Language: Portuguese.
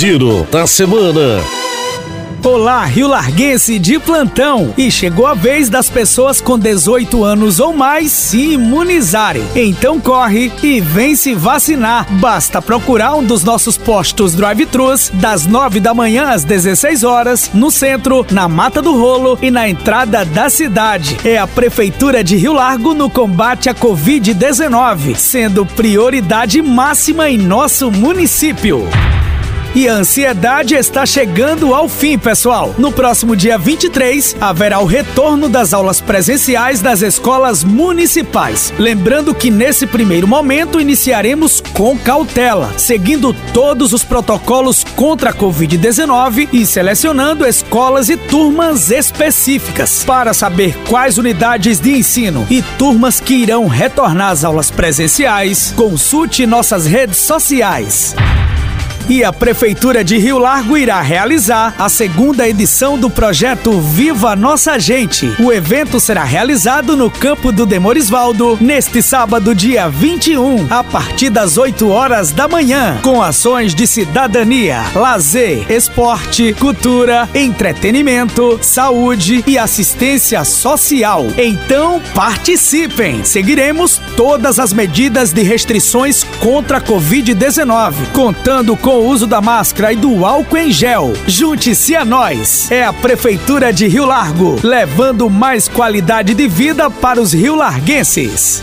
Giro da Semana. Olá, Rio Larguense de plantão! E chegou a vez das pessoas com 18 anos ou mais se imunizarem. Então corre e vem se vacinar. Basta procurar um dos nossos postos drive-thrus das 9 da manhã às 16 horas, no centro, na Mata do Rolo e na entrada da cidade. É a Prefeitura de Rio Largo no combate à Covid-19, sendo prioridade máxima em nosso município. E a ansiedade está chegando ao fim, pessoal. No próximo dia 23, haverá o retorno das aulas presenciais das escolas municipais. Lembrando que nesse primeiro momento iniciaremos com cautela, seguindo todos os protocolos contra a Covid-19 e selecionando escolas e turmas específicas. Para saber quais unidades de ensino e turmas que irão retornar às aulas presenciais, consulte nossas redes sociais. E a Prefeitura de Rio Largo irá realizar a segunda edição do projeto Viva Nossa Gente. O evento será realizado no campo do Demorisvaldo neste sábado, dia 21, a partir das 8 horas da manhã, com ações de cidadania, lazer, esporte, cultura, entretenimento, saúde e assistência social. Então participem! Seguiremos todas as medidas de restrições contra a Covid-19, contando com o uso da máscara e do álcool em gel. Junte-se a nós. É a Prefeitura de Rio Largo, levando mais qualidade de vida para os rio-larguenses.